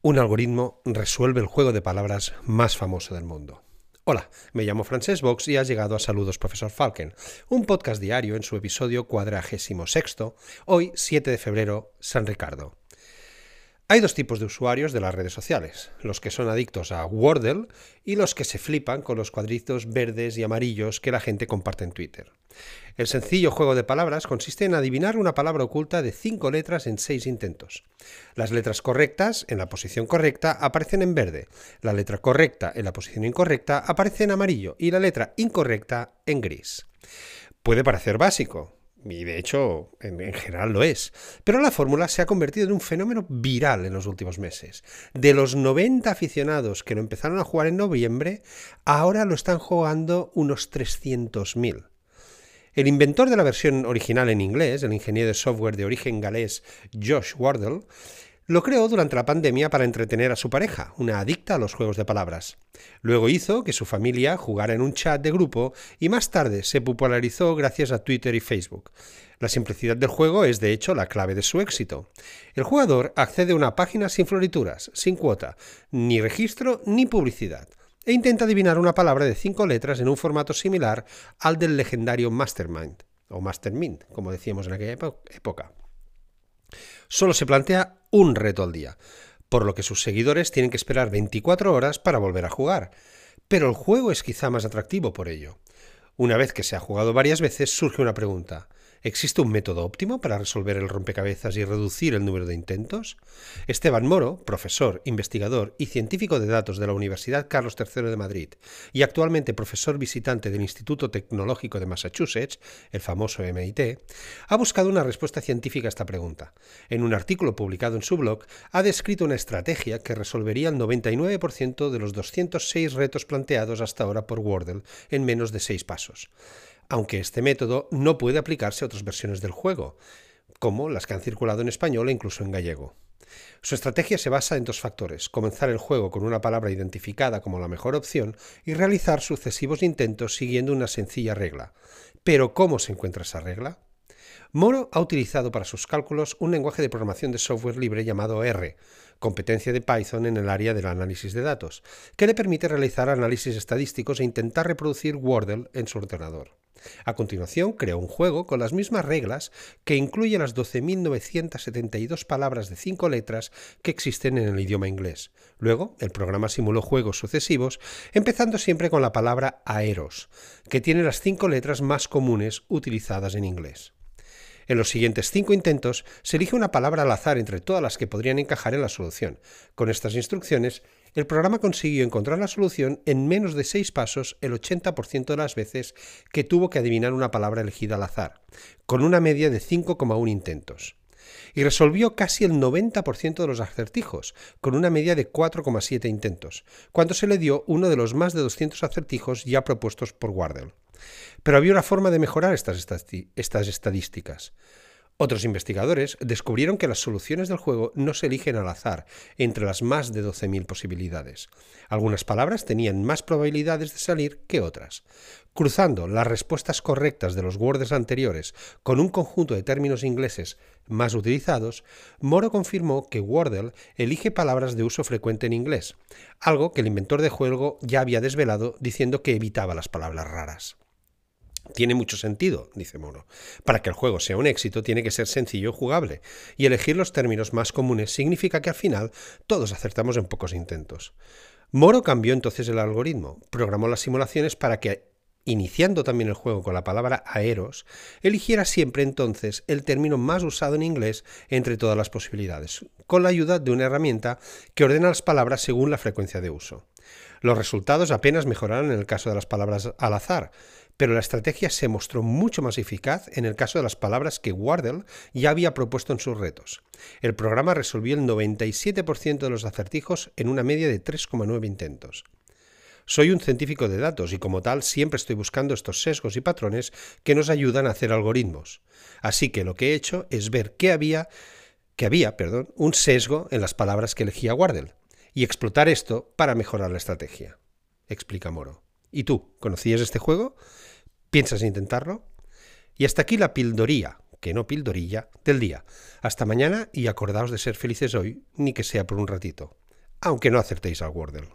un algoritmo resuelve el juego de palabras más famoso del mundo. Hola, me llamo Francesc Box y has llegado a Saludos Profesor Falken, un podcast diario en su episodio cuadragésimo sexto, hoy 7 de febrero, San Ricardo. Hay dos tipos de usuarios de las redes sociales, los que son adictos a Wordle y los que se flipan con los cuadritos verdes y amarillos que la gente comparte en Twitter. El sencillo juego de palabras consiste en adivinar una palabra oculta de cinco letras en seis intentos. Las letras correctas en la posición correcta aparecen en verde, la letra correcta en la posición incorrecta aparece en amarillo y la letra incorrecta en gris. Puede parecer básico, y de hecho en, general lo es. Pero la fórmula se ha convertido en un fenómeno viral en los últimos meses. De los 90 aficionados que lo empezaron a jugar en noviembre, ahora lo están jugando unos 300.000. El inventor de la versión original en inglés, el ingeniero de software de origen galés Josh Wardle, lo creó durante la pandemia para entretener a su pareja, una adicta a los juegos de palabras. Luego hizo que su familia jugara en un chat de grupo y más tarde se popularizó gracias a Twitter y Facebook. La simplicidad del juego es de hecho la clave de su éxito. El jugador accede a una página sin florituras, sin cuota, ni registro ni publicidad, e intenta adivinar una palabra de cinco letras en un formato similar al del legendario Mastermind, o Mastermind, como decíamos en aquella época. Solo se plantea un reto al día, por lo que sus seguidores tienen que esperar 24 horas para volver a jugar. Pero el juego es quizá más atractivo por ello. Una vez que se ha jugado varias veces, surge una pregunta. ¿Existe un método óptimo para resolver el rompecabezas y reducir el número de intentos? Esteban Moro, profesor, investigador y científico de datos de la Universidad Carlos III de Madrid y actualmente profesor visitante del Instituto Tecnológico de Massachusetts, el famoso MIT, ha buscado una respuesta científica a esta pregunta. En un artículo publicado en su blog, ha descrito una estrategia que resolvería el 99% de los 206 retos planteados hasta ahora por Wordle en menos de seis pasos aunque este método no puede aplicarse a otras versiones del juego, como las que han circulado en español e incluso en gallego. Su estrategia se basa en dos factores, comenzar el juego con una palabra identificada como la mejor opción y realizar sucesivos intentos siguiendo una sencilla regla. Pero ¿cómo se encuentra esa regla? Moro ha utilizado para sus cálculos un lenguaje de programación de software libre llamado R, competencia de Python en el área del análisis de datos, que le permite realizar análisis estadísticos e intentar reproducir Wordle en su ordenador. A continuación, creó un juego con las mismas reglas que incluye las 12.972 palabras de cinco letras que existen en el idioma inglés. Luego, el programa simuló juegos sucesivos, empezando siempre con la palabra aeros, que tiene las cinco letras más comunes utilizadas en inglés. En los siguientes cinco intentos se elige una palabra al azar entre todas las que podrían encajar en la solución. Con estas instrucciones, el programa consiguió encontrar la solución en menos de seis pasos el 80% de las veces que tuvo que adivinar una palabra elegida al azar, con una media de 5,1 intentos. Y resolvió casi el 90% de los acertijos, con una media de 4,7 intentos, cuando se le dio uno de los más de 200 acertijos ya propuestos por Wardle. Pero había una forma de mejorar estas, estadísticas. Otros investigadores descubrieron que las soluciones del juego no se eligen al azar entre las más de 12.000 posibilidades. Algunas palabras tenían más probabilidades de salir que otras. Cruzando las respuestas correctas de los words anteriores con un conjunto de términos ingleses más utilizados, Moro confirmó que Wordle elige palabras de uso frecuente en inglés, algo que el inventor de juego ya había desvelado diciendo que evitaba las palabras raras. Tiene mucho sentido, dice Moro. Para que el juego sea un éxito tiene que ser sencillo y jugable, y elegir los términos más comunes significa que al final todos acertamos en pocos intentos. Moro cambió entonces el algoritmo, programó las simulaciones para que, iniciando también el juego con la palabra aeros, eligiera siempre entonces el término más usado en inglés entre todas las posibilidades, con la ayuda de una herramienta que ordena las palabras según la frecuencia de uso. Los resultados apenas mejoraron en el caso de las palabras al azar, pero la estrategia se mostró mucho más eficaz en el caso de las palabras que Wardle ya había propuesto en sus retos. El programa resolvió el 97% de los acertijos en una media de 3,9 intentos. Soy un científico de datos y como tal siempre estoy buscando estos sesgos y patrones que nos ayudan a hacer algoritmos. Así que lo que he hecho es ver que había, que había perdón, un sesgo en las palabras que elegía Wardle y explotar esto para mejorar la estrategia, explica Moro. ¿Y tú, conocías este juego? ¿Piensas intentarlo? Y hasta aquí la pildoría, que no pildorilla, del día. Hasta mañana y acordaos de ser felices hoy, ni que sea por un ratito. aunque no acertéis al Wordle.